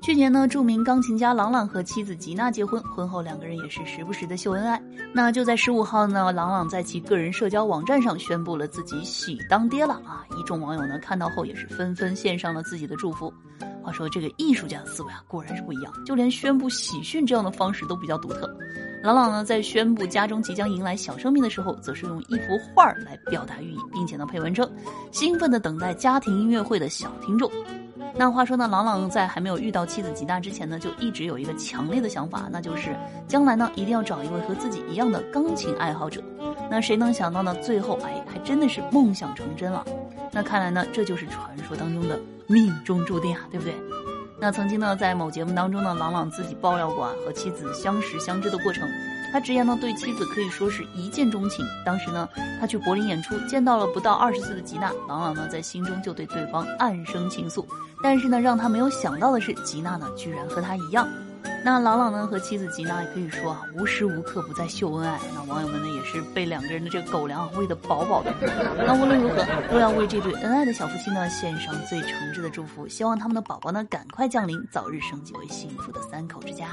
去年呢，著名钢琴家郎朗和妻子吉娜结婚，婚后两个人也是时不时的秀恩爱。那就在十五号呢，郎朗在其个人社交网站上宣布了自己喜当爹了啊！一众网友呢看到后也是纷纷献上了自己的祝福。话说这个艺术家的思维啊，果然是不一样，就连宣布喜讯这样的方式都比较独特。郎朗呢在宣布家中即将迎来小生命的时候，则是用一幅画来表达寓意，并且呢配文称：兴奋的等待家庭音乐会的小听众。那话说呢，朗朗在还没有遇到妻子吉娜之前呢，就一直有一个强烈的想法，那就是将来呢一定要找一位和自己一样的钢琴爱好者。那谁能想到呢，最后哎还真的是梦想成真了。那看来呢，这就是传说当中的命中注定啊，对不对？那曾经呢，在某节目当中呢，朗朗自己爆料过啊，和妻子相识相知的过程。他直言呢，对妻子可以说是一见钟情。当时呢，他去柏林演出，见到了不到二十岁的吉娜，朗朗呢在心中就对对方暗生情愫。但是呢，让他没有想到的是，吉娜呢居然和他一样。那朗朗呢和妻子吉娜也可以说啊，无时无刻不在秀恩爱。那网友们呢也是被两个人的这个狗粮喂得饱饱的。那无论如何，都要为这对恩爱的小夫妻呢献上最诚挚的祝福，希望他们的宝宝呢赶快降临，早日升级为幸福的三口之家。